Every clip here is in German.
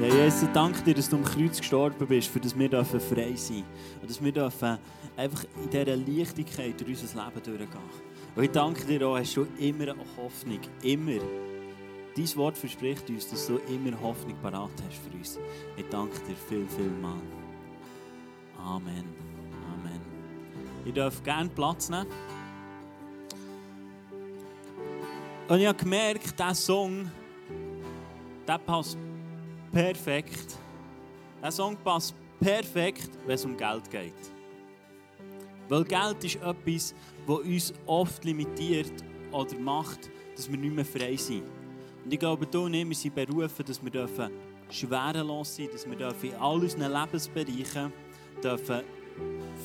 Ja, Jesus, danke dir, dass du am Kreuz gestorben bist, für dass wir frei sein dürfen. Und dass wir dürfen einfach in dieser Leichtigkeit durch unser Leben durchgehen. Und ich danke dir auch, hast du immer eine Hoffnung. Immer. Dein Wort verspricht uns, dass du immer Hoffnung parat hast für uns. Ich danke dir viel, viel mal. Amen. Amen. Ich darf gerne Platz nehmen. Und ich habe gemerkt, dieser Song, der passt perfekt. Der Song passt perfekt, wenn es um Geld geht. Weil Geld ist etwas, das uns oft limitiert oder macht, dass wir nicht mehr frei sind. Und ich glaube, du und ich, wir sind berufen, dass wir schwerelos sein dürfen, dass wir in all unseren Lebensbereichen dürfen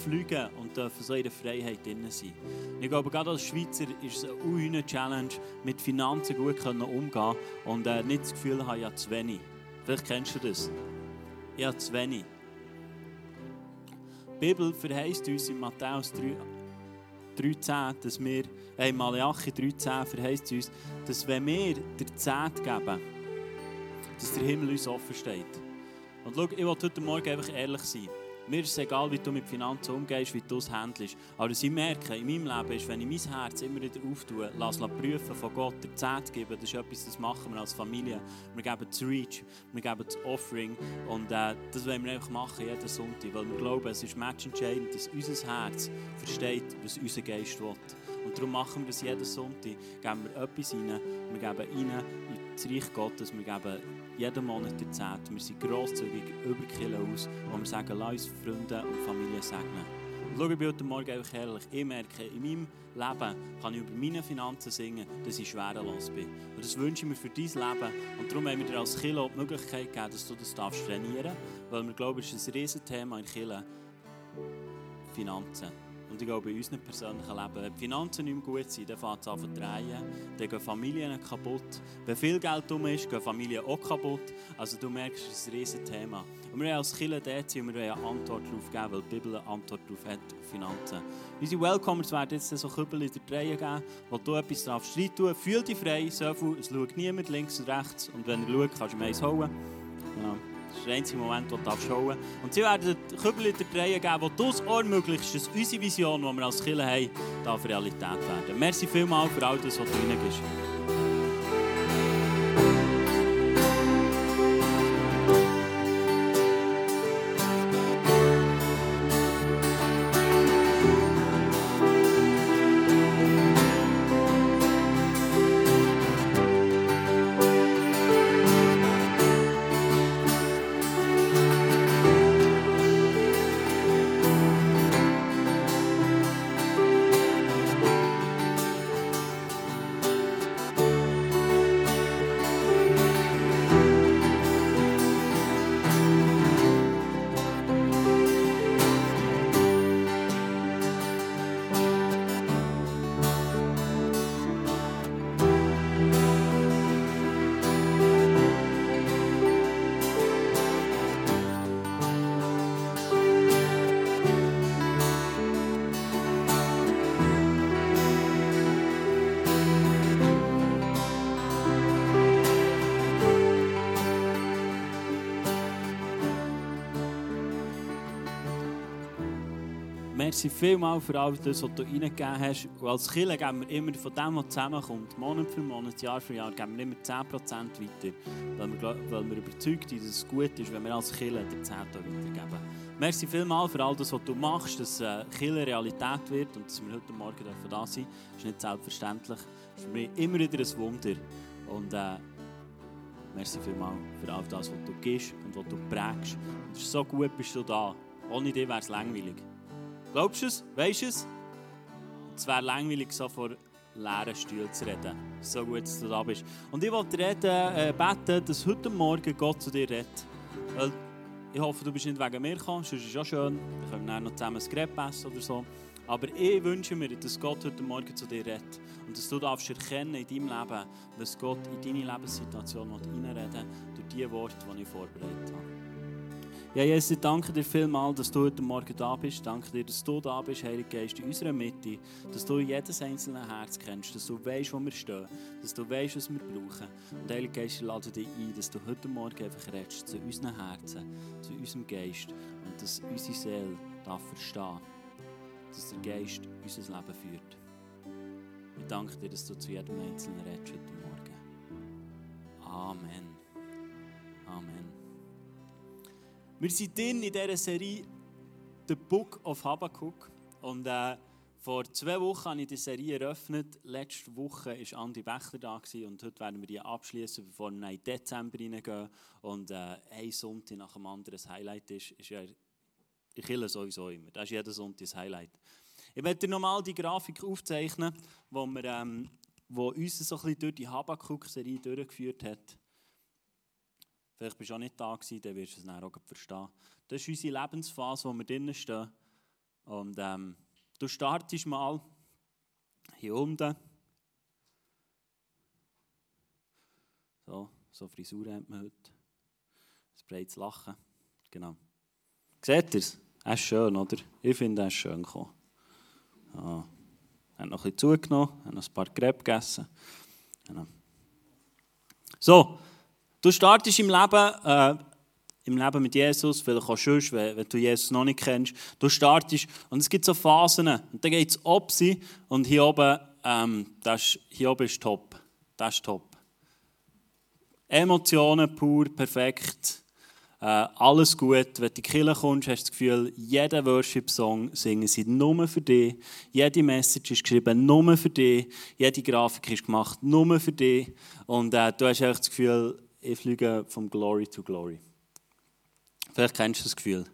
fliegen und dürfen so in der Freiheit drin sein. Und ich glaube, gerade als Schweizer ist es eine Challenge, mit Finanzen gut umzugehen und äh, nicht das Gefühl haben, ja zu wenig. Vielleicht kennst du das. Ich habe zu wenig. Die Bibel verheißt uns in Matthäus 3, 3,10, dass wir, äh, Malachi 3,10 verheißt uns, dass wenn wir der Zehnt geben, dass der Himmel uns offen steht. Und schau, ich will heute Morgen einfach ehrlich sein. Mir ist es egal, wie du mit Finanzen umgehst, wie du es handelst. Aber was ich merke in meinem Leben ist, wenn ich mein Herz immer wieder auftue, lasse prüfen von Gott, der Zeit geben, das ist etwas, das machen wir als Familie. Wir geben das Reach, wir geben das Offering und äh, das wollen wir einfach machen jeden Sonntag, weil wir glauben, es ist matchentscheidend, dass unser Herz versteht, was unser Geist will. Und darum machen wir das jeden Sonntag, geben wir etwas rein, wir geben rein in das Reich Gottes, wir geben jeden Monat der Zeit. Wir sind grosszügig über Kilo aus, wo wir sagen, lass uns Freunde und Familie segnen. Schau, ich bin heute Morgen einfach ehrlich. Ich merke, in meinem Leben kann ich über meine Finanzen singen, dass ich schwerelos bin. Und das wünsche ich mir für dein Leben. Und darum haben wir dir als Kilo die Möglichkeit gegeben, dass du das trainieren darfst. Weil wir glauben, es ist ein Riesenthema in Kilo. Finanzen. Und ich glaube, in unserem persönlichen Leben, wenn die Finanzen nicht mehr gut sind, dann fängt es an zu drehen, dann gehen Familien kaputt. Wenn viel Geld um ist, gehen Familien auch kaputt. Also du merkst, es ist ein riesiges Thema. Und wir wollen als Kirche dort sein und wir wollen eine Antwort darauf geben, weil die Bibel eine Antwort darauf hat, auf Finanzen. Unsere Welcomers werden jetzt so Kübel in der Dreie geben, wo du etwas darfst tun. Fühl dich frei, so viel, es schaut niemand links und rechts. Und wenn er schaut, kannst du mir eins holen. Genau. Das ist der einzige Moment, wo du schauen Und sie werden Kübel in der Dreie geben, wo das ermöglicht, dass unsere Vision, die wir als Kirche haben, darf Realität werden. Merci vielmals für all das, was du reingibst. Merci vielmals für all das, was du reingegeben hast. Und als Kirche geben wir immer von dem, was zusammenkommt, Monat für Monat, Jahr für Jahr, geben wir immer 10% weiter. Weil wir, weil wir überzeugt sind, dass es gut ist, wenn wir als Kirche den 10% weitergeben. Merci vielmals für all das, was du machst, dass äh, Kirche Realität wird und dass wir heute Morgen da sind. Das ist nicht selbstverständlich. Das ist für mich immer wieder ein Wunder. Und äh, merci vielmals für all das, was du gibst und was du prägst. Und es ist so gut, bist du da. Ohne dich wäre es langweilig. Glaubst du es? Weißt du es? Es wäre langweilig, so vor leeren Stühlen zu reden. So gut, dass du da bist. Und ich wollte reden, äh, beten, dass heute Morgen Gott zu dir redet. Weil ich hoffe, du bist nicht wegen mir gekommen, sonst ist es ja schön. Wir können dann noch zusammen ein Gerät essen oder so. Aber ich wünsche mir, dass Gott heute Morgen zu dir redet. Und dass du darfst erkennen in deinem Leben, dass Gott in deine Lebenssituation reinreden will, durch die Worte, die ich vorbereitet habe. Ja, Jesus, ich danke dir vielmals, dass du heute Morgen da bist. Danke dir, dass du da bist, Heiliger Geist, in unserer Mitte. Dass du jedes einzelne Herz kennst, dass du weißt, wo wir stehen, dass du weißt, was wir brauchen. Und Heiliger Geist, ich lade dich ein, dass du heute Morgen einfach redest zu unseren Herzen, zu unserem Geist und dass unsere Seele darf verstehen, dass der Geist unser Leben führt. Ich danke dir, dass du zu jedem Einzelnen redest heute Morgen. Amen. Amen. Wir sind drin in dieser Serie The Book of Habakkuk. Und äh, vor zwei Wochen habe ich die Serie eröffnet. Letzte Woche war Andi Becher da gewesen, und heute werden wir die abschließen, bevor wir in Dezember reingehen. Und äh, ein Sonntag nach dem anderen ein Highlight ist, ist ja ich kille sowieso immer. Das ist jeden Sonntag ein Highlight. Ich werde dir nochmal die Grafik aufzeichnen, wir, ähm, uns so ein bisschen durch die Habakkuk-Serie durchgeführt hat. Vielleicht bist du auch nicht da gewesen, dann wirst du es dann auch verstehen. Das ist unsere Lebensphase, wo wir drinnen stehen. Und ähm, du startest mal hier unten. So, so Frisur hat man heute. Ein breites Lachen. Genau. Seht ihr es? Er ist schön, oder? Ich finde, er ist schön gekommen. Ja. Er hat noch ein bisschen zugenommen, hat noch ein paar Gräbe gegessen. Genau. So, Du startest im Leben, äh, im Leben mit Jesus, vielleicht auch schon, wenn, wenn, du Jesus noch nicht kennst. Du startest und es gibt so Phasen. Und dann geht es ob sie und hier oben, ähm, das, hier oben ist top. Das ist top. Emotionen pur, perfekt. Äh, alles gut. Wenn du in die Kirche kommst, hast du das Gefühl, jeder Worship-Song singen sie nur für dich. Jede Message ist geschrieben nur für dich. Jede Grafik ist gemacht nur für dich. Und äh, du hast das Gefühl, ich fliege vom Glory to Glory. Vielleicht kennst du das Gefühl.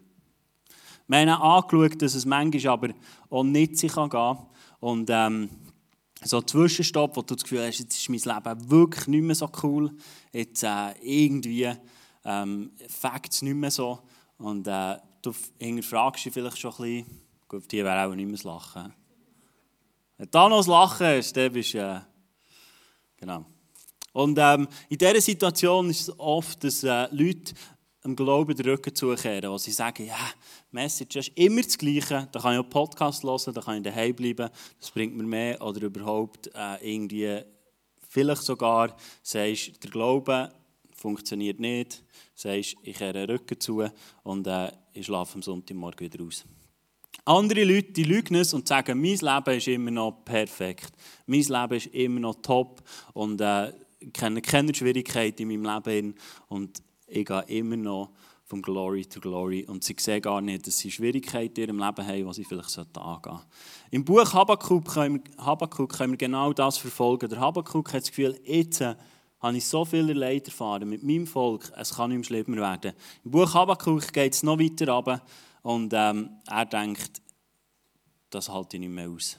Wir haben angeschaut, dass es manchmal aber auch nicht sich gehen kann. Und ähm, so ein Zwischenstopp, wo du das Gefühl hast, jetzt ist mein Leben wirklich nicht mehr so cool. Jetzt äh, irgendwie ähm, fängt es nicht mehr so. Und äh, du fragst dich vielleicht schon ein bisschen, gut, die wäre auch nicht mehr das Lachen. Wenn du da noch das Lachen hast, dann bist du, äh, genau. Und ähm, in dieser Situation ist es oft, dass äh, Leute dem Glauben den Rücken zukehren, wo sie sagen, ja, Message ist immer das Gleiche, da kann ich auch Podcast hören, da kann ich daheim bleiben, das bringt mir mehr. Oder überhaupt äh, irgendwie, vielleicht sogar, sagst, der Glaube funktioniert nicht, sagst, ich kehre den Rücken zu und äh, ich schlafe am Sonntagmorgen wieder aus. Andere Leute, die lügen es und sagen, mein Leben ist immer noch perfekt, mein Leben ist immer noch top. Und äh, kenne keine Schwierigkeiten in meinem Leben und ich gehe immer noch von Glory to Glory. Und sie sehen gar nicht, dass sie Schwierigkeiten in ihrem Leben haben, die sie vielleicht angehen sollten. Im Buch Habakkuk können, wir, Habakkuk können wir genau das verfolgen. Der Habakkuk hat das Gefühl, jetzt habe ich so viele Leid erfahren mit meinem Volk, es kann nicht mehr schlimmer werden. Im Buch Habakkuk geht es noch weiter runter und ähm, er denkt, das halte ich nicht mehr aus.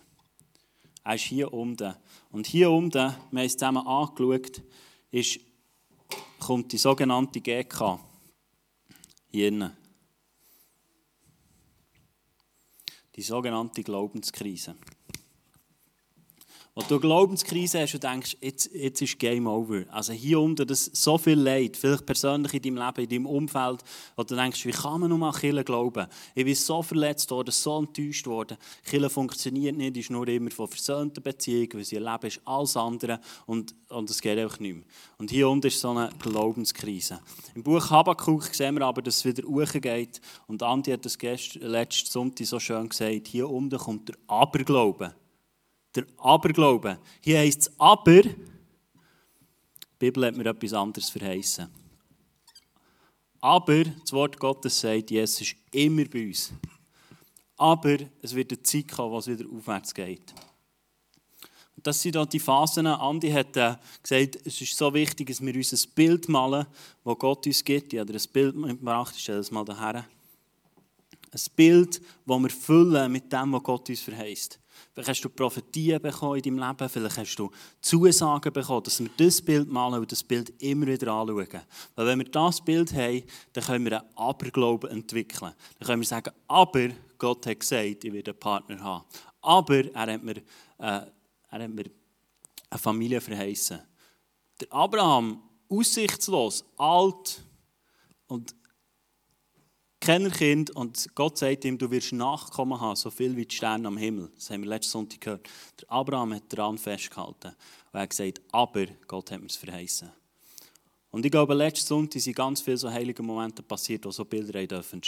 Er ist hier unten. Und hier unten, wir haben es zusammen angeschaut, ist, kommt die sogenannte GK. Hier innen. Die sogenannte Glaubenskrise. Wenn du eine Glaubenskrise hast und denkst, jetzt, jetzt ist Game Over. Also hier unten, das so viel Leid, vielleicht persönlich in deinem Leben, in deinem Umfeld, wo du denkst, wie kann man nur an Kirche glauben? Ich bin so verletzt worden, so enttäuscht worden. Kirche funktioniert nicht, ist nur immer von versöhnten Beziehungen, weil ihr Leben ist alles andere und, und es geht einfach nicht mehr. Und hier unten ist so eine Glaubenskrise. Im Buch Habakkuk sehen wir aber, dass es wieder hochgeht. Und Andi hat das letzten Sonntag so schön gesagt, hier unten kommt der Aberglaube der Aberglaube. Hier heißt es aber, die Bibel hat mir etwas anderes verheißen. Aber das Wort Gottes sagt, Jesus ist immer bei uns. Aber es wird eine Zeit kommen, wo es wieder aufwärts geht. Und das sind auch die Phasen. Andi hat äh, gesagt, es ist so wichtig, dass wir uns ein Bild malen, das Gott uns gibt. Ich habe ein Bild mitgebracht, ich stelle es mal daher. Ein Bild, das wir füllen mit dem, was Gott uns verheißt. Vielleicht hast du Prophetien bekommen in deinem Leben, vielleicht hast du Zusagen bekommen, dass wir das Bild malen und das Bild immer wieder anschauen. Weil wenn wir das Bild haben, dann können wir einen Aberglauben entwickeln. Dann können wir sagen, aber Gott hat gesagt, ich werde einen Partner haben. Aber er hat mir, äh, er hat mir eine Familie verheißen. Der Abraham, aussichtslos, alt und Kennerkind und Gott sagt ihm, du wirst Nachkommen haben, so viel wie die Sterne am Himmel. Das haben wir letzten Sonntag gehört. Der Abraham hat daran festgehalten. Und er hat gesagt, aber Gott hat mir es verheißen. Und ich glaube, letzten Sonntag sind ganz viele so heilige Momente passiert, wo so Bilder entstehen dürfen.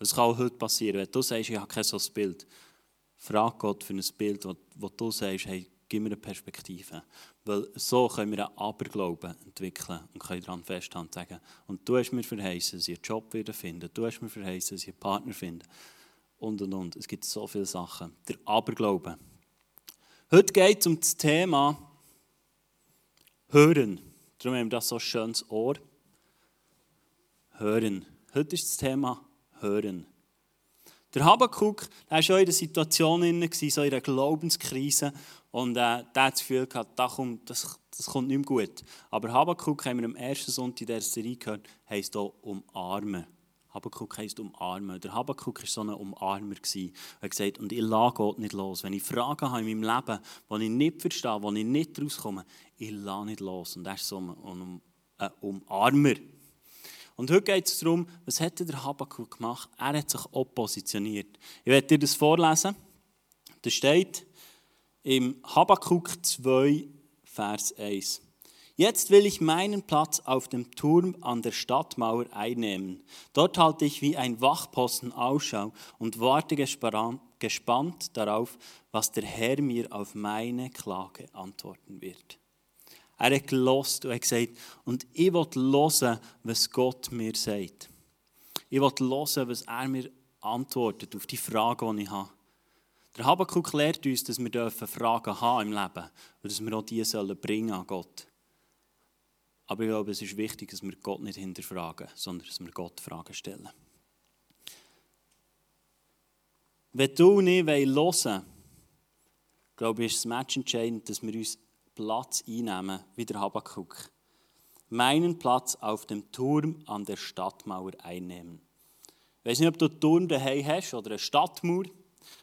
Es kann auch heute passieren. Wenn du sagst, ich habe kein so Bild, frag Gott für ein Bild, wo, wo du sagst, hey, gib mir eine Perspektive. Weil so können wir einen Aberglauben entwickeln und können daran festhalten und sagen, und du hast mir verheißen, dass ich einen Job wieder finden, du hast mir verheißen, dass ich einen Partner finde. Und, und, und. Es gibt so viele Sachen. Der Aberglauben. Heute geht es um das Thema Hören. Darum haben wir das so schönes Ohr. Hören. Heute ist das Thema Hören. Der Habakkuk war schon in der Situation, in einer Glaubenskrise. Und äh, der hat das Gefühl gehabt, das kommt, das, das kommt nicht mehr gut. Aber Habakkuk, haben wir am ersten Sonntag dieser Serie gehört, heisst auch umarmen. Habakkuk heisst umarmen. Der Habakkuk war so ein Umarmer. Er hat gesagt, und ich lasse Gott nicht los. Wenn ich Fragen habe in meinem Leben, die ich nicht verstehe, die ich nicht rauskomme, ich lasse nicht los. Und er ist so ein, ein Umarmer. Und heute geht es darum, was hat der Habakkuk gemacht? Er hat sich oppositioniert. Ich werde dir das vorlesen. Da steht im Habakkuk 2, Vers 1. Jetzt will ich meinen Platz auf dem Turm an der Stadtmauer einnehmen. Dort halte ich wie ein Wachposten Ausschau und warte gespannt darauf, was der Herr mir auf meine Klage antworten wird. Er hat gelost und hat gesagt, und ich will hören, was Gott mir sagt. Ich will hören, was er mir antwortet auf die Fragen, die ich habe. Der Habakkuk lehrt uns, dass wir Fragen haben im Leben und dass wir auch diese sollen bringen an Gott. Aber ich glaube, es ist wichtig, dass wir Gott nicht hinterfragen, sondern dass wir Gott Fragen stellen. Wenn du nicht hören willst, glaube ich, ist es Match entscheidend, dass wir uns Platz einnehmen, wie der Habakkuk. Meinen Platz auf dem Turm an der Stadtmauer einnehmen. Ich weiß nicht, ob du einen Turm daheim hast oder eine Stadtmauer.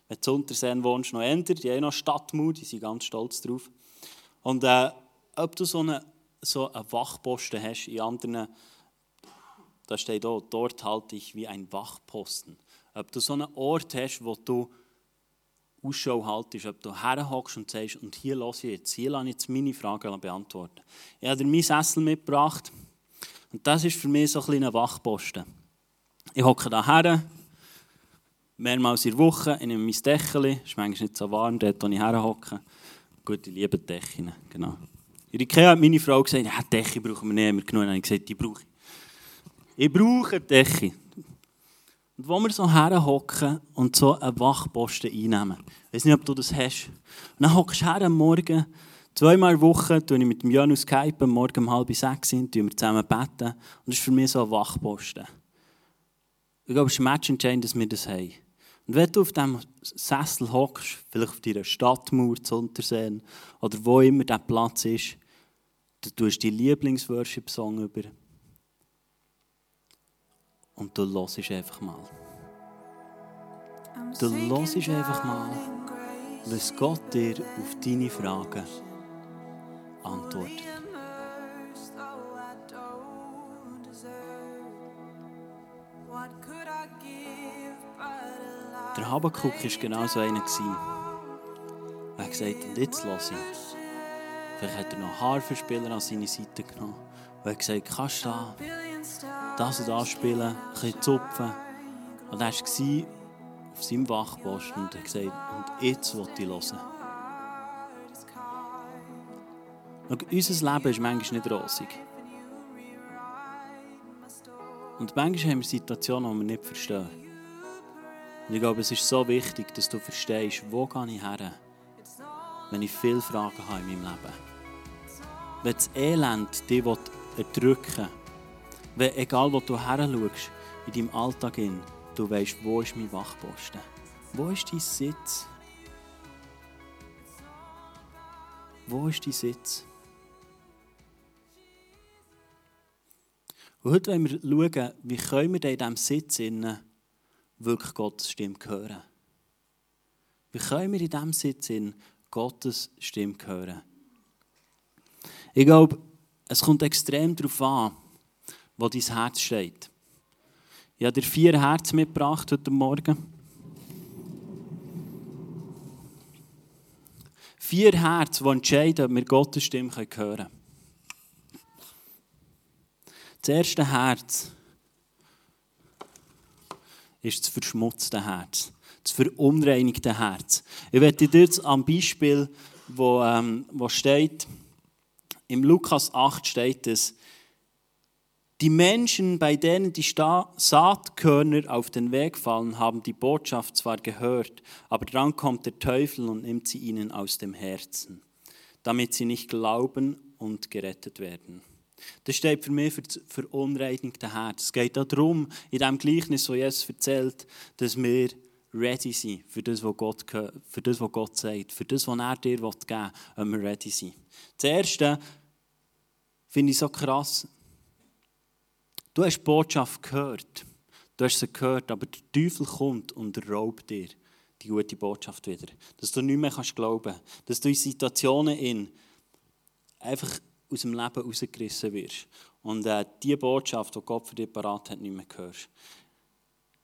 Wenn du zu Unterseen wohnst, noch ändert, die haben noch Stadtmauer, die sind ganz stolz drauf. Und äh, ob du so einen, so einen Wachposten hast, in anderen, da steht auch, dort halte ich wie ein Wachposten. Ob du so einen Ort hast, wo du Ausschau haltest, ob du herhockst und sagst, und hier lasse ich jetzt, hier lasse ich jetzt meine Fragen beantworten. Ich habe dir meinen Sessel mitgebracht und das ist für mich so ein kleiner Wachposten. Ich hocke da her, mehrmals in der Woche, ich nehme mein es ist manchmal nicht so warm, dort wo ich herhocke. Gut, ich liebe Dächchen, genau. In Ikea hat meine Frau gesagt, ja, Dächchen brauchen wir nicht mehr genug. Und ich gesagt, die brauche ich. Ich brauche Dächchen. Und wo wir so herhocken und so einen Wachposten einnehmen. Ich weiß nicht, ob du das hast. Und dann hockst du her am Morgen, zweimal in Woche, tue ich mit dem Janus Skype, morgen um halb sechs sind, wir zusammen beten. Und das ist für mich so ein Wachposten. Ich glaube, es ist matchentscheidend, dass wir das haben. Und wenn du auf diesem Sessel hockst, vielleicht auf deiner Stadtmauer zu Unterseen oder wo immer der Platz ist, dann tust du die Lieblingsworship-Song über und du hörst einfach mal. Du hörst einfach mal, was Gott dir auf deine Fragen antwortet. Der Habakuk war genau so einer. Er hat gesagt, und jetzt lasse ich. Vielleicht hat er noch Harfenspieler an seine Seite genommen. Und hat gesagt, kannst du da das und das spielen, ein bisschen zupfen. Und er war auf seinem Wachposten und hat gesagt, und jetzt will ich hören. Und unser Leben ist manchmal nicht rosig. Und manchmal haben wir Situationen, die wir nicht verstehen. Und ich glaube, es ist so wichtig, dass du verstehst, wo gehe ich her, wenn ich viele Fragen habe in meinem Leben. Wenn das Elend dich erdrücken will, wenn, egal wo du her schaust, in deinem Alltag, hin, du weißt, wo ist mein Wachposten? Wo ist dein Sitz? Wo ist dein Sitz? Und heute wollen wir schauen, wie können wir in diesem Sitz innen wirklich Gottes Stimme hören. Wie können wir in diesem Sitz in Gottes Stimme hören? Ich glaube, es kommt extrem darauf an, wo dein Herz steht. Ich habe dir vier Herzen mitgebracht heute Morgen. Vier Herzen, die entscheiden, ob wir Gottes Stimme hören können. Das erste Herz ist das verschmutzte Herz, das verunreinigte Herz. Ich werde dir jetzt am Beispiel, wo, ähm, wo steht, im Lukas 8 steht es, die Menschen, bei denen die Saatkörner auf den Weg fallen, haben die Botschaft zwar gehört, aber dann kommt der Teufel und nimmt sie ihnen aus dem Herzen, damit sie nicht glauben und gerettet werden. Das steht für mich für das verunreinigte Herz. Es geht darum, in dem Gleichnis, das Jesus erzählt, dass wir ready sind für das, was Gott, für das, was Gott sagt, für das, was er dir geben will, wenn wir ready sind. Das Erste finde ich so krass. Du hast die Botschaft gehört. Du hast sie gehört, aber der Teufel kommt und raubt dir die gute Botschaft wieder. Dass du nicht mehr kannst glauben kannst. Dass du in Situationen in einfach aus dem Leben rausgerissen wirst. Und äh, die Botschaft, die Gott für dich parat hat, nicht mehr hörst.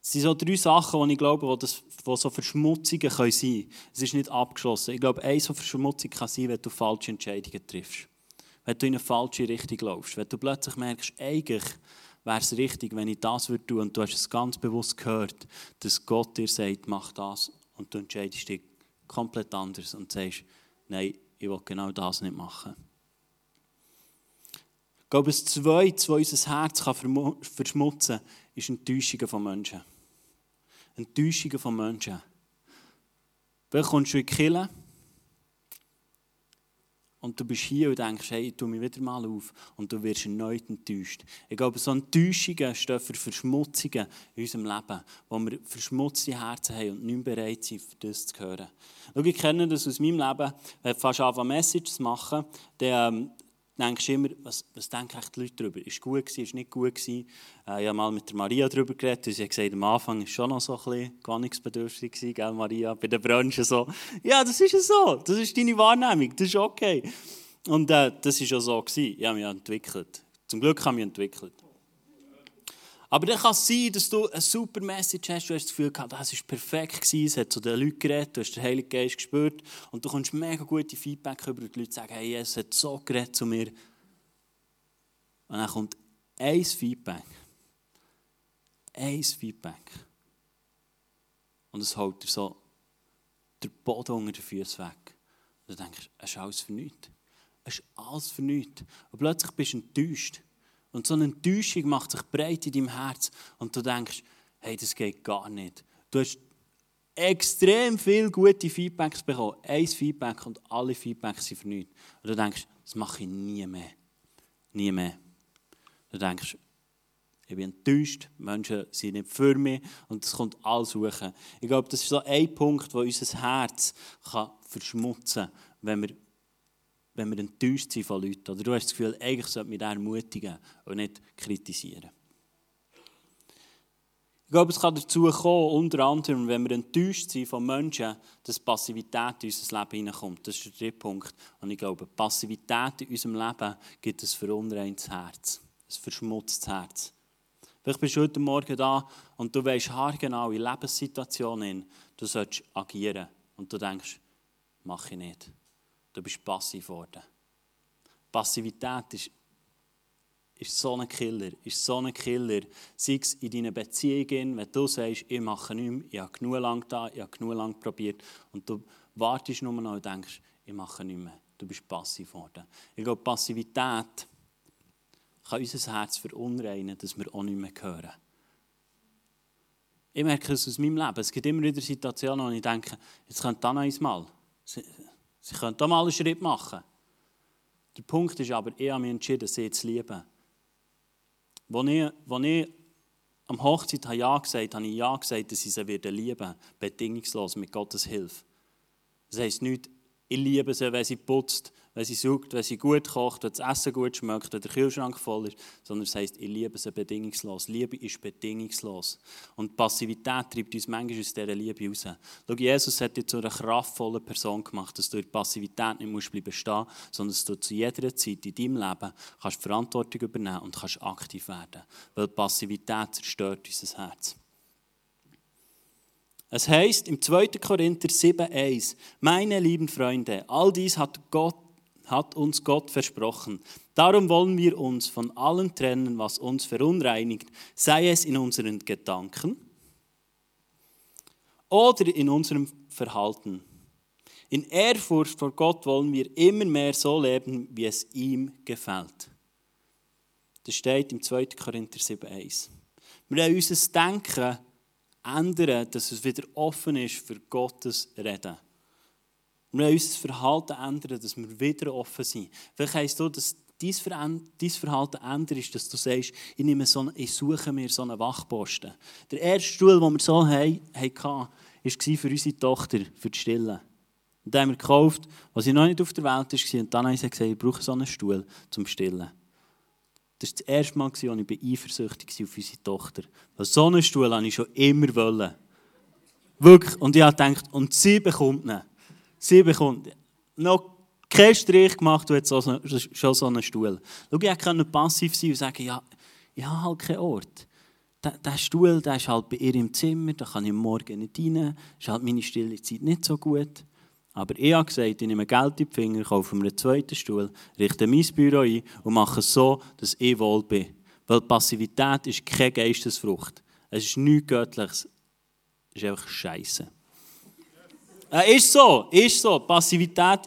Es sind so drei Sachen, die ich glaube, wo, das, wo so Verschmutzungen können sein können. Es ist nicht abgeschlossen. Ich glaube, eine so Verschmutzung kann sein, wenn du falsche Entscheidungen triffst. Wenn du in eine falsche Richtung laufst. Wenn du plötzlich merkst, eigentlich wäre es richtig, wenn ich das würde tun und du hast es ganz bewusst gehört, dass Gott dir sagt, mach das und du entscheidest dich komplett anders und sagst, nein, ich will genau das nicht machen. Glaube, das Zweite, was unser Herz kann verschmutzen kann, ist Enttäuschungen von Menschen. Enttäuschungen von Menschen. Dann kommst du in die Kirche und du bist hier und denkst, hey, tue mich wieder mal auf und du wirst erneut enttäuscht. Ich glaube, so Enttäuschungen stehen für Verschmutzungen in unserem Leben, wo wir verschmutzte Herzen haben und nicht bereit sind, für das zu hören. Schau, ich kenne das aus meinem Leben, wenn ich fast anfangen, Messages zu machen, dann ähm, denkst immer, was, was denken die Leute darüber? Ist gut gewesen, ist nicht gut gewesen? Äh, ich habe mal mit der Maria darüber geredet und sie hat gesagt, am Anfang war schon noch so ein bisschen gewöhnungsbedürftig gewesen, gell Maria, bei der Branche so. Ja, das ist ja so, das ist deine Wahrnehmung, das ist okay. Und äh, das war auch so. Gewesen. Ich habe mich entwickelt. Zum Glück habe ich mich entwickelt. Aber dann kann es sein, dass du eine super Message hast, du hast das Gefühl gehabt, das war perfekt, gewesen, es hat zu den Leuten geredet, du hast den Heiligen Geist gespürt und du kommst mega gute Feedback über die Leute sagen, hey, es hat so geredet zu mir. Und dann kommt ein Feedback. Ein Feedback. Und es holt dir so den Boden unter den Füßen weg. Und du denkst, es ist alles für nichts. Es ist alles für nichts. Und plötzlich bist du enttäuscht. Und so eine Enttäuschung macht sich breit in deinem Herz und du denkst, hey, das geht gar nicht. Du hast extrem viele gute Feedbacks bekommen. Ein Feedback und alle Feedbacks sind nichts. Und du denkst, das mache ich nie mehr. Nie mehr. Du denkst, ich bin enttäuscht, Menschen sind nicht für mich und es kommt alles suchen. Ich glaube, das ist so ein Punkt, wo unser Herz kann verschmutzen kann, wenn wir wenn wir enttäuscht sind von Leuten. Oder du hast das Gefühl, eigentlich sollte man ermutigen und nicht kritisieren. Ich glaube, es kann dazu kommen, unter anderem, wenn wir enttäuscht sind von Menschen, dass Passivität in unser Leben hineinkommt. Das ist der dritte Punkt. Und ich glaube, Passivität in unserem Leben gibt ein verunreintes Herz, ein verschmutztes Herz. Vielleicht bist du heute Morgen da und du weißt haargenau in Lebenssituationen, du sollst agieren. Und du denkst, mache ich nicht. Du bist passiv geworden. Passivität ist, ist so ein Killer. Ist so ein Killer. Sei es in deinen Beziehungen, wenn du sagst, ich mache nichts mehr, ich habe genug lang da, ich habe genug lang probiert. Und du wartest nur noch und denkst, ich mache nichts mehr. Du bist passiv geworden. Ich glaube, Passivität kann unser Herz verunreinigen, dass wir auch nicht mehr hören. Ich merke es aus meinem Leben. Es gibt immer wieder Situationen, wo ich denke, jetzt könnte da noch einmal. Sie können da mal einen Schritt machen. Der Punkt ist aber, ich habe mich entschieden, sie zu lieben. Als ich, als ich am Hochzeit Ja gesagt habe, habe ich Ja gesagt, dass ich sie lieben werde, bedingungslos, mit Gottes Hilfe. Das heisst nicht, ich liebe sie, wenn sie putzt, wenn sie sucht, wenn sie gut kocht, wenn das Essen gut schmeckt, wenn der Kühlschrank voll ist, sondern es heisst, ich liebe sie bedingungslos. Liebe ist bedingungslos. Und Passivität treibt uns manchmal aus dieser Liebe raus. Schau, Jesus hat dich zu einer kraftvollen Person gemacht, dass du in Passivität nicht musst bleiben stehen sondern dass du zu jeder Zeit in deinem Leben kannst Verantwortung übernehmen und kannst aktiv werden. Weil Passivität zerstört unser Herz. Es heißt im 2. Korinther 7,1: Meine lieben Freunde, all dies hat, Gott, hat uns Gott versprochen. Darum wollen wir uns von allem trennen, was uns verunreinigt, sei es in unseren Gedanken oder in unserem Verhalten. In Ehrfurcht vor Gott wollen wir immer mehr so leben, wie es ihm gefällt. Das steht im 2. Korinther 7,1. Wir haben unser Denken ändern, dass es wieder offen ist für Gottes Reden. Wir müssen unser Verhalten ändern, dass wir wieder offen sind. Vielleicht heisst du, dass dein Verhalten ändert, ist, dass du sagst, ich, nehme so ich suche mir so einen Wachposten. Der erste Stuhl, den wir so hatten, war für unsere Tochter, für die Stille. Und den haben wir gekauft, als sie noch nicht auf der Welt war. Und dann haben sie gesagt, ich brauche so einen Stuhl zum Stillen. Das war das erste Mal, als ich eifersüchtig war auf unsere Tochter. Weil so einen Stuhl wollte ich schon immer. Wirklich. Und ich habe gedacht, und sie bekommt ihn. Sie bekommt noch keinen Strich gemacht und hat schon so einen Stuhl. Schau, ich konnte passiv sein und sagen, ja, ich habe halt keinen Ort. Der, Stuhl der ist halt bei ihr im Zimmer, da kann ich morgen nicht rein. Ist halt meine stille Zeit nicht so gut. Aber ich habe gesagt, ich nehme Geld in die Finger, kaufe mir einen zweiten Stuhl, richte mein Büro ein und mache es so, dass ich wohl bin. Weil Passivität ist keine Geistesfrucht. Es ist nichts Göttliches. Es ist einfach Scheiße. Äh, ist so, ist so. Passivität.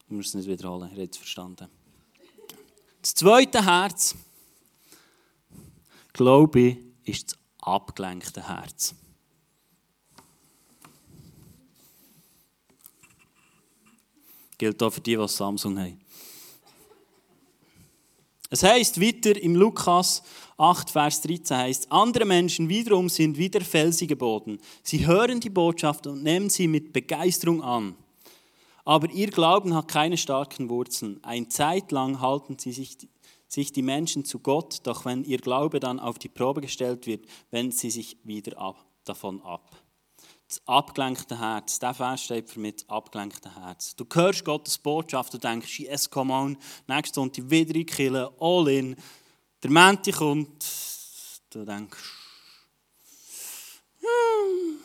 Ich muss es nicht wiederholen, ich habe es verstanden. Das zweite Herz, glaube ich, ist das abgelenkte Herz. Gilt auch für die, die Samsung haben. Es heißt weiter im Lukas 8, Vers 13 heißt, andere Menschen wiederum sind wie der felsige Boden. Sie hören die Botschaft und nehmen sie mit Begeisterung an. Aber ihr Glauben hat keine starken Wurzeln. Ein Zeit lang halten sie sich, sich die Menschen zu Gott, doch wenn ihr Glaube dann auf die Probe gestellt wird, wenden sie sich wieder ab, davon ab das abgelenkte Herz. Der Vers steht für mich das abgelenkte Herz. Du hörst Gottes Botschaft und denkst, yes, come on, nächstes Sonntag wieder in die all in. Der Menti kommt, du denkst, hm.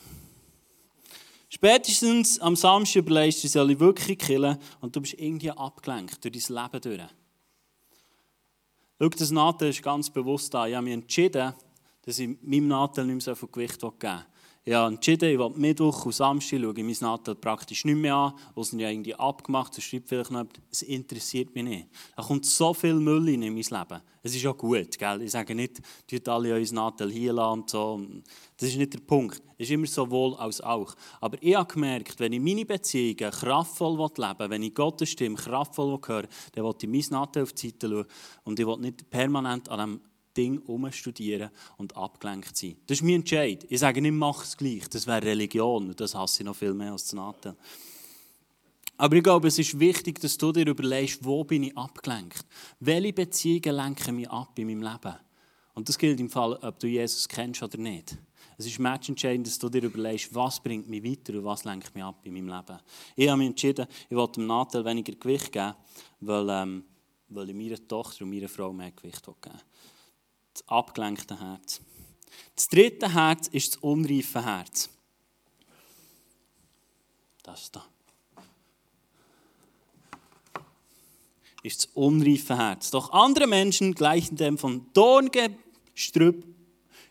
Spätestens am Samstag überlegst du, soll ich wirklich killen und du bist irgendwie abgelenkt durch dein Leben durch. Schau, das Nadel ist ganz bewusst da. Ich habe mich entschieden, dass ich meinem Nadel nicht mehr so viel Gewicht geben will. Ich habe entschieden, ich will Mittwoch und Samstag schaue ich mein Nadel praktisch nicht mehr an, es ja irgendwie abgemacht, es schreibt vielleicht noch es interessiert mich nicht. Da kommt so viel Müll in mein Leben. Es ist ja gut, gell? ich sage nicht, tut alle euer Nadel hier und so. Das ist nicht der Punkt. Es ist immer sowohl als auch. Aber ich habe gemerkt, wenn ich meine Beziehungen kraftvoll leben will, wenn ich Gottes Stimme kraftvoll höre, dann will ich mein Nadel auf die Seite schauen und ich will nicht permanent an dem Ding umstudieren und abgelenkt sein. Das ist mein Entscheid. Ich sage nicht, mach es gleich. Das wäre Religion und das hasse ich noch viel mehr als das Nathan. Aber ich glaube, es ist wichtig, dass du dir überlegst, wo bin ich abgelenkt? Welche Beziehungen lenken mich ab in meinem Leben? Und das gilt im Fall, ob du Jesus kennst oder nicht. Es ist matchentscheidend, dass du dir überlegst, was bringt mich weiter und was lenkt mich ab in meinem Leben. Ich habe mich entschieden, ich wollte dem Nathan weniger Gewicht geben, weil, ähm, weil ich meiner Tochter und meiner Frau mehr Gewicht geben will das abgelenkte Herz. Das dritte Herz ist das unreife Herz. Das da. Ist das unreife Herz. Doch andere Menschen gleichen dem von Dorngestrüpp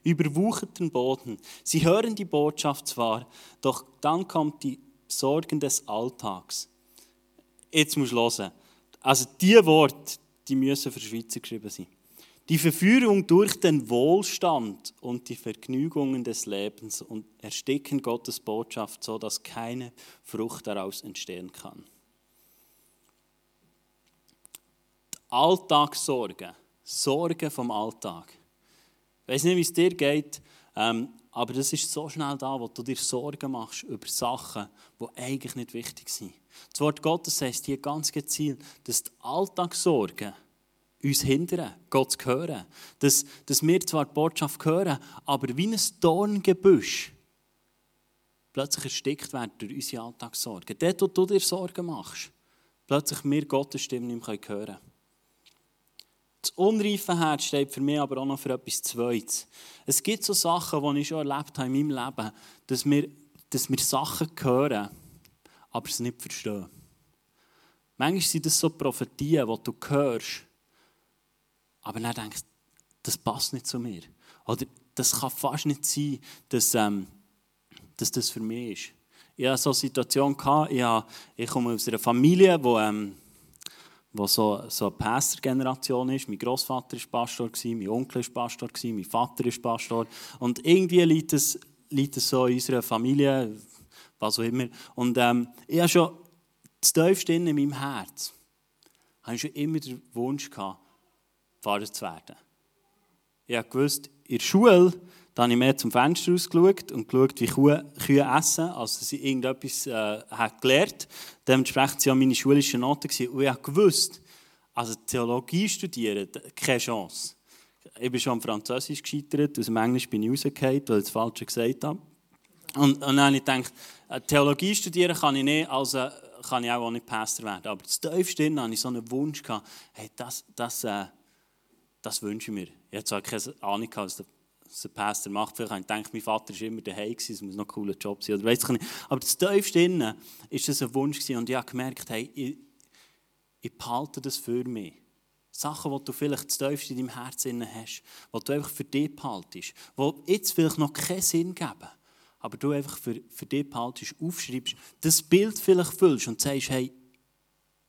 überwucherten Boden. Sie hören die Botschaft zwar, doch dann kommt die Sorgen des Alltags. Jetzt musst du hören. Also die Worte, die müssen für Schweizer geschrieben sein. Die Verführung durch den Wohlstand und die Vergnügungen des Lebens und ersticken Gottes Botschaft, so dass keine Frucht daraus entstehen kann. Die Alltagssorge, Sorge vom Alltag. Ich weiß nicht, wie es dir geht, ähm, aber das ist so schnell da, wo du dir Sorgen machst über Sachen, die eigentlich nicht wichtig sind. Das Wort Gottes heißt hier ganz gezielt, dass die Alltagssorgen uns hindern, Gott zu hören. Dass, dass wir zwar die Botschaft hören, aber wie ein Dorngebüsch plötzlich erstickt werden durch unsere Alltagssorgen. Dort, wo du dir Sorgen machst, plötzlich wir Gottes Stimme nicht mehr hören können. Das unreife Herz steht für mich aber auch noch für etwas Zweites. Es gibt so Sachen, die ich schon erlebt habe in meinem Leben, dass wir, dass wir Sachen hören, aber es nicht verstehen. Manchmal sind das so Prophetien, die du hörst, aber dann denkst das passt nicht zu mir. Oder das kann fast nicht sein, dass, ähm, dass das für mich ist. Ich hatte so eine Situation, ich, habe, ich komme aus einer Familie, die ähm, wo so, so eine Pastor-Generation ist. Mein Großvater war Pastor, mein Onkel war Pastor, mein Vater ist Pastor. Und irgendwie liegt es, liegt es so in unserer Familie, was auch immer. Und ähm, ich habe schon das tiefste in meinem Herz, ich schon immer den Wunsch gehabt, Pfarrer zu werden. Ich gewusst, in der Schule da habe ich mehr zum Fenster rausgeschaut und geschaut, wie Kühe, Kühe essen, also dass ich irgendetwas äh, habe gelernt Dementsprechend waren meine schulischen Noten. Und ich gewusst, also Theologie studieren, keine Chance. Ich bin schon am Französisch gescheitert, aus dem Englisch bin ich rausgefallen, weil ich das Falsche gesagt habe. Und, und dann habe ich gedacht, äh, Theologie studieren kann ich nicht, also kann ich auch nicht Pastor werden. Aber das tiefste hatte ich so einen Wunsch, gehabt, hey, das, das, äh, das wünsche ich mir. Ich hatte zwar keine Ahnung, was der was ein Pastor macht. Vielleicht habe ich gedacht, mein Vater war immer daheim, es muss noch ein cooler Job sein. Oder weiss ich nicht. Aber das tiefste innen war das ein Wunsch und ich habe gemerkt, hey, ich, ich behalte das für mich. Sachen, die du vielleicht das tiefste in deinem Herzen hast, die du einfach für dich behaltest, die jetzt vielleicht noch keinen Sinn geben, aber du einfach für, für dich behaltest, aufschreibst, das Bild vielleicht füllst und sagst, hey,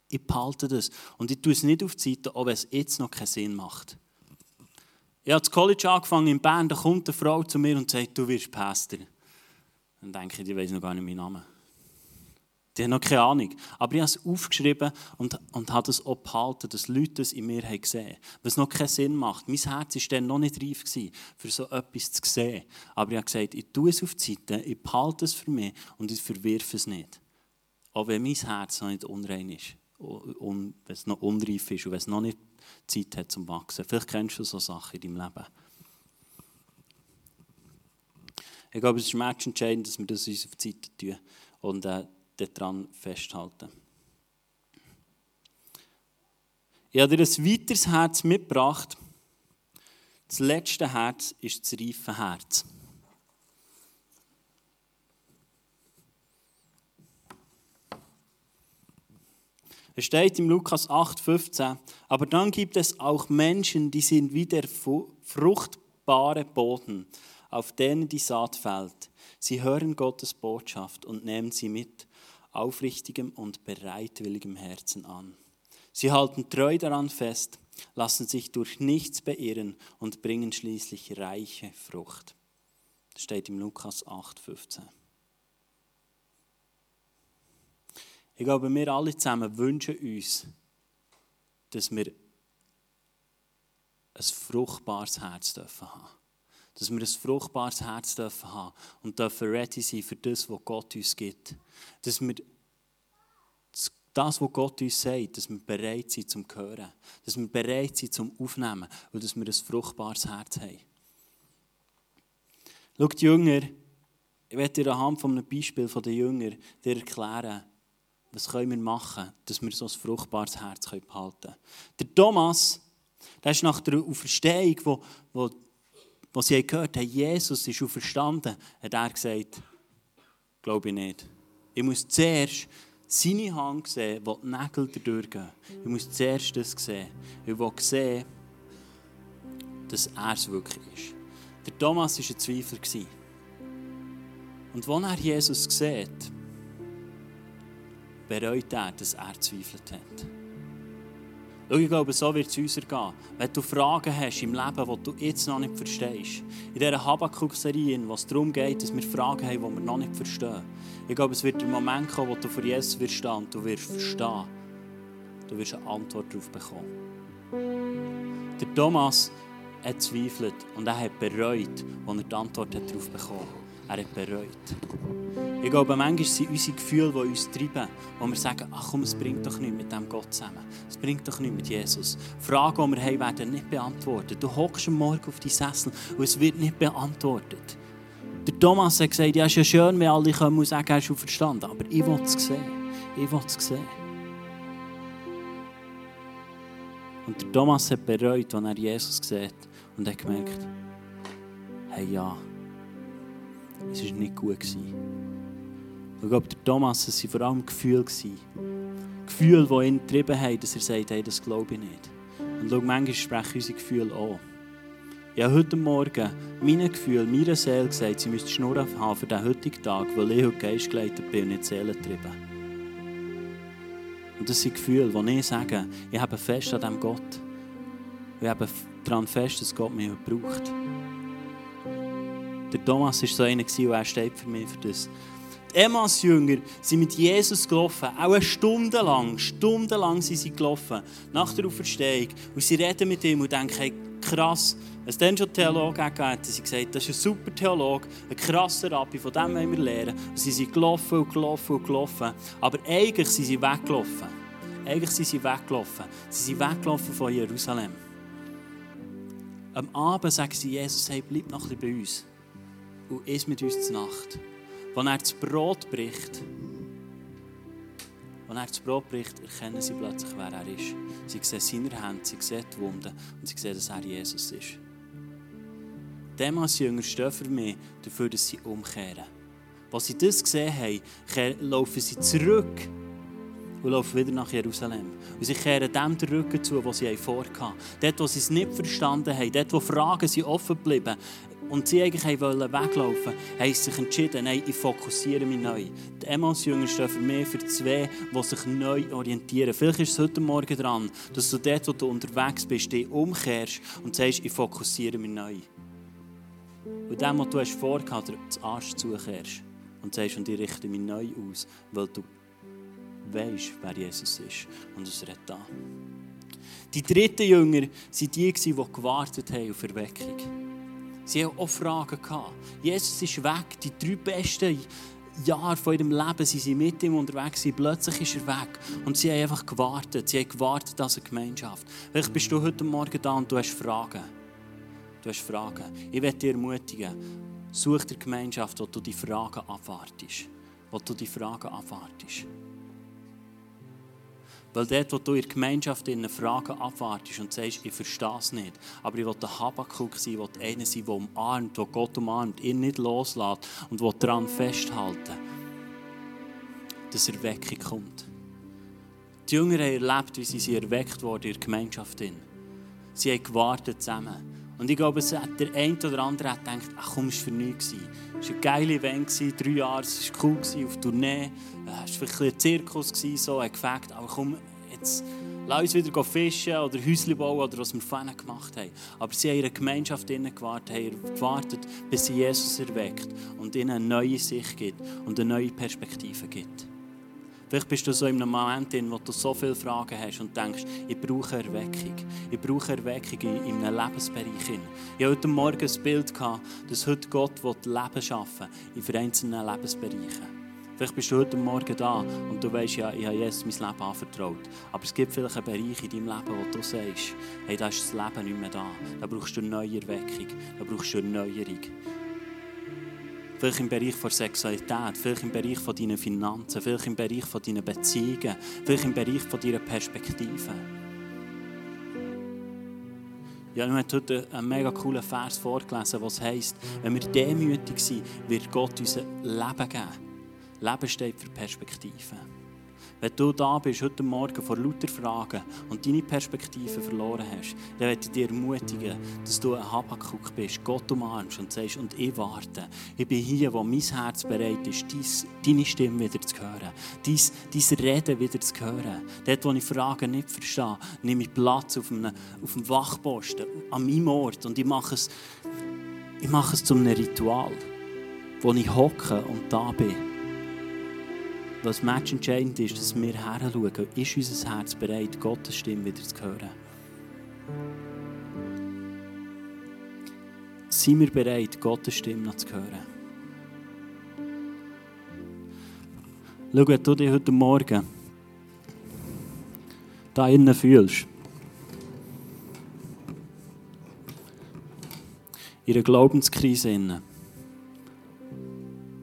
ich behalte das. Und ich tue es nicht auf die Seite, auch wenn es jetzt noch keinen Sinn macht. Ich habe das College angefangen in Bern, da kommt eine Frau zu mir und sagt, du wirst Pastor. Dann denke ich, die weiß noch gar nicht meinen Namen. Die hat noch keine Ahnung. Aber ich habe es aufgeschrieben und, und habe es auch behalten, dass Leute es in mir haben gesehen haben. Was noch keinen Sinn macht. Mein Herz war dann noch nicht reif, gewesen, für so etwas zu sehen. Aber ich habe gesagt, ich tue es auf die Seite, ich behalte es für mich und ich verwirfe es nicht. Auch wenn mein Herz noch nicht unrein ist, und wenn es noch unreif ist und wenn es noch nicht Zeit hat zum Wachsen. Vielleicht kennst du so Sachen in deinem Leben. Ich glaube, es ist entscheidend, dass wir das uns auf die Seite tun und äh, daran festhalten. Ich habe dir ein weiteres Herz mitgebracht. Das letzte Herz ist das reife Herz. Es steht im Lukas 8,15, aber dann gibt es auch Menschen, die sind wie der fruchtbare Boden, auf denen die Saat fällt. Sie hören Gottes Botschaft und nehmen sie mit aufrichtigem und bereitwilligem Herzen an. Sie halten treu daran fest, lassen sich durch nichts beirren und bringen schließlich reiche Frucht. Das steht im Lukas 8,15. Ich glaube, wir alle zusammen wünschen uns, dass wir ein fruchtbares Herz dürfen haben. Dass wir ein fruchtbares Herz dürfen haben und dürfen ready sein für das, was Gott uns gibt. Dass wir das, was Gott uns sagt, dass wir bereit sind zum Hören. Dass wir bereit sind zum Aufnehmen und dass wir ein fruchtbares Herz haben. Schau, die Jünger, ich werde dir anhand von einem Beispiel der Jünger dir erklären, was können wir machen, dass wir so ein fruchtbares Herz behalten können. Der Thomas, der ist nach der Auferstehung, wo, wo, wo sie gehört haben, Jesus ist auferstanden, hat er gesagt, glaube ich nicht. Ich muss zuerst seine Hand sehen, wo die Nägel durchgehen. Ich muss zuerst das sehen. Ich will sehen, dass er es wirklich ist. Der Thomas war ein Zweifler. Und als er Jesus sieht, bereut er, dass er zweifelt hat. Schau, ich glaube, so wird es uns ergehen. Wenn du Fragen hast im Leben, die du jetzt noch nicht verstehst, in dieser Habakkuk-Serie, wo es darum geht, dass wir Fragen haben, die wir noch nicht verstehen. Ich glaube, es wird der Moment kommen, wo du vor Jesus wirst stehen und du wirst verstehen. Du wirst eine Antwort darauf bekommen. Der Thomas hat zweifelt und er hat bereut, als er die Antwort darauf bekommen hat. Er hat bereut. Ich glaube, manchmal sind unsere Gefühle, die uns treiben, wo wir sagen, ach komm, es bringt doch nichts mit dem Gott zusammen. Es bringt doch nichts mit Jesus. Fragen, die wir haben, werden nicht beantwortet. Du hockst am Morgen auf die Sessel und es wird nicht beantwortet. Der Thomas hat gesagt, ja, es ist ja schön, wenn alle kommen und sagen, er ist verstanden. Aber ich will es sehen. Ich will es sehen. Und der Thomas hat bereut, als er Jesus sieht und hat gemerkt, hey ja, es war nicht gut. Gewesen. Ich glaube, der Thomas, es waren vor allem Gefühle. Gefühle, die ihn getrieben haben, dass er sagt, hey, das glaube ich nicht. Und schau, manchmal sprechen unsere Gefühle auch. Ich habe heute Morgen meine Gefühle, meiner Seele gesagt, sie müsste Schnurren haben für den heutigen Tag, weil ich heute geistgeleitet bin und nicht seelentrieben. Und das sind Gefühle, die ich sage, ich habe fest an diesem Gott. Ich habe daran fest, dass Gott mich braucht. Der Thomas war so einer, und er steht für mich für das. Die Emmaus-Jünger sind mit Jesus gelaufen, auch eine Stunde lang, stundenlang sind sie gelaufen, nach der Auferstehung. Und sie reden mit ihm und denken, hey, krass, es dann schon Theologen gegeben, sie gesagt, das ist ein super Theologe, ein krasser Rabbi, von dem wollen wir lernen. Und sie sind gelaufen und gelaufen und gelaufen. Aber eigentlich sind sie weggelaufen. Eigentlich sind sie weggelaufen. Sie sind weggelaufen von Jerusalem. Am Abend sagen sie Jesus, hey, bleib noch ein bisschen bei uns. Und isst mit uns zur Nacht. Wenn er das Brot bricht, wenn er das Brot bricht, erkennen sie plötzlich, wer er ist. Sie sehen seine Hände, sie sehen die Wunden und sie sehen, dass er Jesus ist. Dem als Jünger stehen für mich dafür, dass sie umkehren. Als sie das gesehen haben, laufen sie zurück und laufen wieder nach Jerusalem. Und sie kehren dem den Rücken zu, was sie vorhatten. Dort, wo sie es nicht verstanden haben, dort, wo Fragen sind offen geblieben und sie eigentlich wollten weglaufen, haben sich entschieden, nein, ich fokussiere mich neu. Die Emmaus-Jünger stehen für mich für zwei, die sich neu orientieren. Vielleicht ist es heute Morgen dran, dass du dort, wo du unterwegs bist, dich umkehrst und sagst, ich fokussiere mich neu. Und dem, was du hast vorgehabt, das Arsch zukehrst und sagst, und ich richte mich neu aus, weil du weißt, wer Jesus ist. Und es redet da. Die dritten Jünger waren die, die gewartet haben auf Erweckung. Sie haben auch Fragen. Jesus ist weg. Die drei besten Jahre von ihrem Leben sind sie mit ihm unterwegs. Plötzlich ist er weg. Und sie haben einfach gewartet. Sie haben gewartet als eine Gemeinschaft. Vielleicht bist du heute Morgen da und du hast Fragen. Du hast Fragen. Ich werde dich ermutigen, such dir Gemeinschaft, wo du die Fragen abwartest. Wo du die Fragen abwartest. Weil dort, wo du in der Gemeinschaft in Fragen abwartest und sagst, ich verstehe es nicht, aber ich will der Habakkuk sein, will einer sein, der umarmt, der Gott umarmt, ihn nicht loslässt und der daran festhalten, dass Erweckung kommt. Die Jünger haben erlebt, wie sie erweckt wurden in der Gemeinschaft. Sie haben gewartet zusammen. Und ich glaube, der eine oder andere hat gedacht, ach komm, es war für nichts. Es war ein geiler Event, drei Jahre, es war cool, auf Tournee. Es war ein Zirkus, so, er gefragt, aber komm, jetzt lass uns wieder fischen oder Häuschen bauen oder was wir vorhin gemacht haben. Aber sie haben einer Gemeinschaft gewartet, haben gewartet, bis sie Jesus erweckt und ihnen eine neue Sicht gibt und eine neue Perspektive gibt. Vielleicht bist du so in einem Moment, in wo du so viele Fragen hast und denkst, ich brauche Erweckung. Ich brauche Erweckung in, einem Lebensbereich. Ich hatte heute Morgen ein Bild, dass heute Gott Leben schaffen will, in einzelnen Lebensbereichen. Vielleicht bist du heute Morgen da und du weißt, ja, ich habe Jesus mein Leben anvertraut. Aber es gibt vielleicht einen Bereich in deinem Leben, wo du sagst, hey, da ist das Leben nicht mehr da. Da brauchst du eine neue Erweckung, da brauchst du eine Neuerung. Vielleicht im Bereich der Sexualität, vielleicht im Bereich von deinen Finanzen, vielleicht im Bereich von deinen Beziehungen, vielleicht im Bereich deiner Perspektive. Ja, ich habe heute einen mega coolen Vers vorgelesen, was heisst, wenn wir demütig sind, wird Gott uns Leben geben. Leben steht für Perspektive. Wenn du da bist, heute Morgen vor lauter Fragen und deine Perspektive verloren hast, dann möchte ich dir ermutigen, dass du ein Habakkuk bist, Gott umarmst und sagst, und ich warte. Ich bin hier, wo mein Herz bereit ist, deine Stimme wieder zu hören, dies, dein Reden wieder zu hören. Dort, wo ich Fragen nicht verstehe, nehme ich Platz auf einem, auf einem Wachposten, an meinem Ort und ich mache es, ich mache es zu einem Ritual, wo ich hocke und da bin was matchentscheidend ist, dass wir heranschauen, ist unser Herz bereit, Gottes Stimme wieder zu hören. Sind wir bereit, Gottes Stimme noch zu hören? Schau, wenn du dich heute Morgen da innen fühlst, in einer Glaubenskrise innen,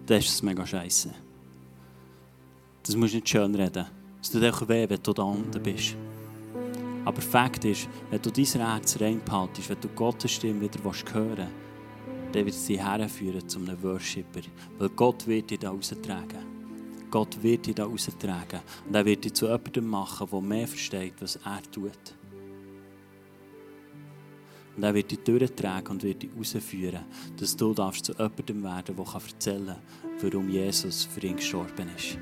dann ist es mega scheiße. Das musst du nicht schön reden. Es tut auch weh, wenn du da unten bist. Aber Fakt ist, wenn du dein Herz reinbehaltest, wenn du Gottes Stimme wieder hören willst, dann wird dich herführen zu einem Worshipper. Weil Gott wird dich da raustragen. Gott wird dich da raustragen. Und er wird dich zu jemandem machen, der mehr versteht, was er tut. Und er wird dich durchtragen und wird dich herausführen, dass du darfst zu jemandem werden der erzählen kann, warum Jesus für ihn gestorben ist.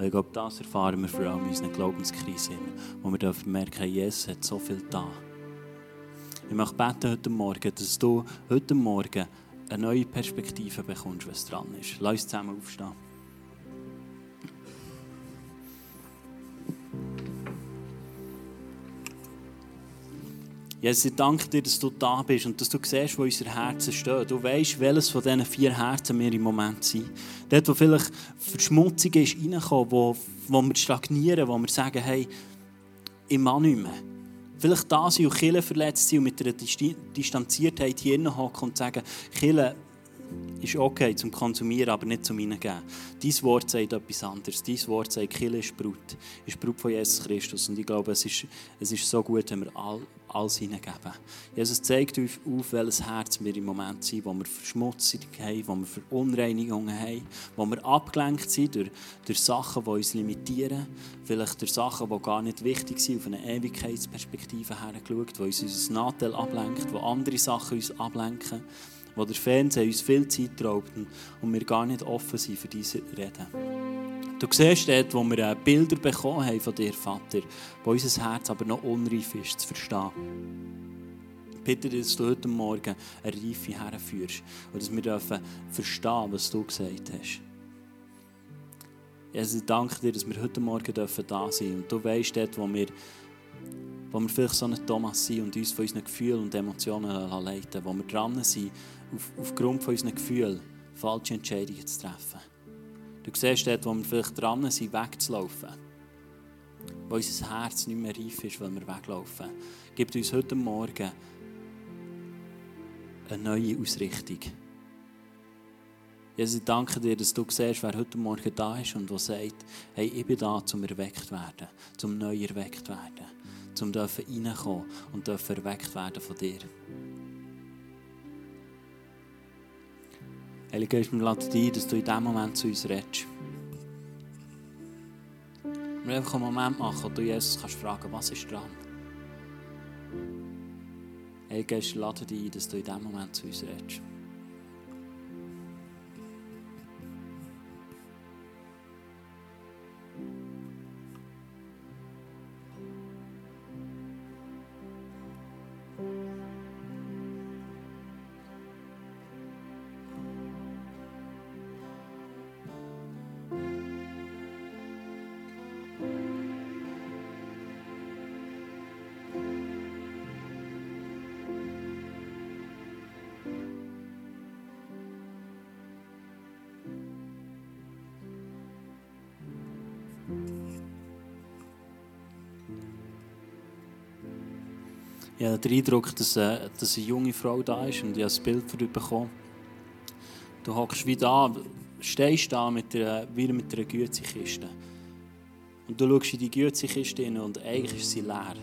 Weil ich glaube, das erfahren wir vor allem in unseren Glaubenskrisen, wo wir merken, Jesus hat so viel da. Ich möchte beten heute Morgen, dass du heute Morgen eine neue Perspektive bekommst, was dran ist. Lass uns zusammen aufstehen. Jesus, ich danke dir, dass du da bist und dass du siehst, wo unsere Herzen stehen. Du weißt, welches von diesen vier Herzen wir im Moment sind. Dort, wo vielleicht Verschmutzung ist reingekommen, wo, wo wir stagnieren, wo wir sagen, hey, ich mag nicht mehr. Vielleicht da sind und Kirche verletzt sind und mit einer Distanziertheit hier hocken und sagen, Kirche ist okay zum Konsumieren, aber nicht zum Hineingeben. Dein Wort sagt etwas anderes. Dein Wort sagt, Kirche ist Brut. Ist Brut von Jesus Christus. Und ich glaube, es ist, es ist so gut, wenn wir all, alles hineingeben. Jesus zeigt uns auf, welches Herz wir im Moment sind, wo wir Verschmutzung haben, wo wir Verunreinigungen haben, wo wir abgelenkt sind durch, durch Sachen, die uns limitieren, vielleicht durch Sachen, die gar nicht wichtig sind, auf eine Ewigkeitsperspektive hergeschaut, die uns unser Nachteil ablenkt, wo andere Sachen uns ablenken, wo der Fernseher uns viel Zeit raubt und wir gar nicht offen sind für diese Reden. Du siehst dort, wo wir äh, Bilder bekommen haben von dir, Vater, wo unser Herz aber noch unreif ist, zu verstehen. Bitte, dass du heute Morgen eine Reife herführst und dass wir dürfen verstehen, was du gesagt hast. Jesus, ich danke dir, dass wir heute Morgen dürfen da sein und du weißt dort, wo wir, wo wir vielleicht so ein Thomas sind und uns von unseren Gefühlen und Emotionen leiten, wo wir dran sind, auf, aufgrund von unseren Gefühlen falsche Entscheidungen zu treffen. Du siehst dort, wo wir vielleicht dran sind, wegzulaufen. Wo unser Herz nicht mehr reif ist, weil wir weglaufen. Gibt uns heute Morgen eine neue Ausrichtung. Jesus, ich danke dir, dass du siehst, wer heute Morgen da ist und der sagt, hey, ich bin da, um erweckt werden, um neu erweckt werden, um reinkommen und erweckt werden von dir. Heilige Geist, wir laden dich ein, dass du in diesem Moment zu uns redest. Wir einfach einen Moment machen, wo du Jesus kannst fragen, was ist dran? Heilige Geist, wir laden dich ein, dass du in diesem Moment zu uns redest. Ich habe den Eindruck, dass, äh, dass eine junge Frau da ist und ich habe ein Bild von ihr bekommen. Du hockst wie da, stehst da mit der, wie mit einer Gütsikiste. Und du schaust in die Gütsikiste und eigentlich ist sie leer.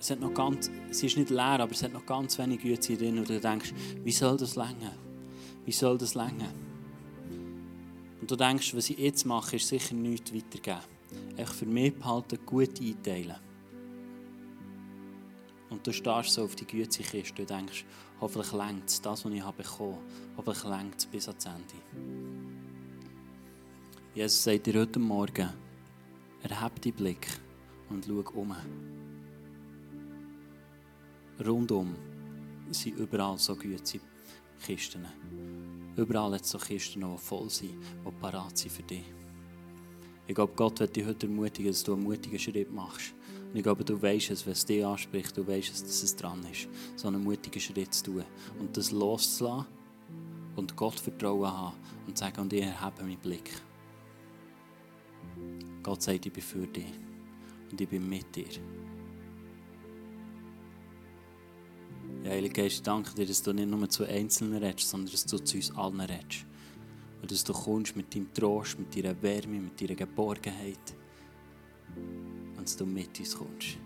Es, hat noch ganz, sie ist nicht leer, aber es hat noch ganz wenig Güte drin. Und du denkst, wie soll das länger? Wie soll das länger? Und du denkst, was ich jetzt mache, ist sicher nichts weitergeben. Echt für mich behalten, gut einteilen. Und du starrst so auf die Gütsikiste und denkst, hoffentlich längt es, das, was ich habe bekommen hoffentlich längt es bis ans Ende. Jesus sagt dir heute Morgen, erhebe deinen Blick und schau um. Rundum sind überall so gute Kisten. Überall hat es so Kisten, die voll sind, die parat sind für dich. Ich glaube, Gott wird dich heute ermutigen, dass du einen mutigen Schritt machst und ich glaube, du weißt es, wenn es dich anspricht, du weißt es, dass es dran ist, so einen mutigen Schritt zu tun und das loszulassen und Gott Vertrauen haben und sagen, und ich erhebe meinen Blick. Gott sagt, ich bin für dich und ich bin mit dir. Ja, Heilige Geist, ich danke dir, dass du nicht nur zu Einzelnen redest, sondern dass du zu uns allen redest. Und dass du kommst mit deinem Trost, mit deiner Wärme, mit deiner Geborgenheit. Dass du mit uns kommst.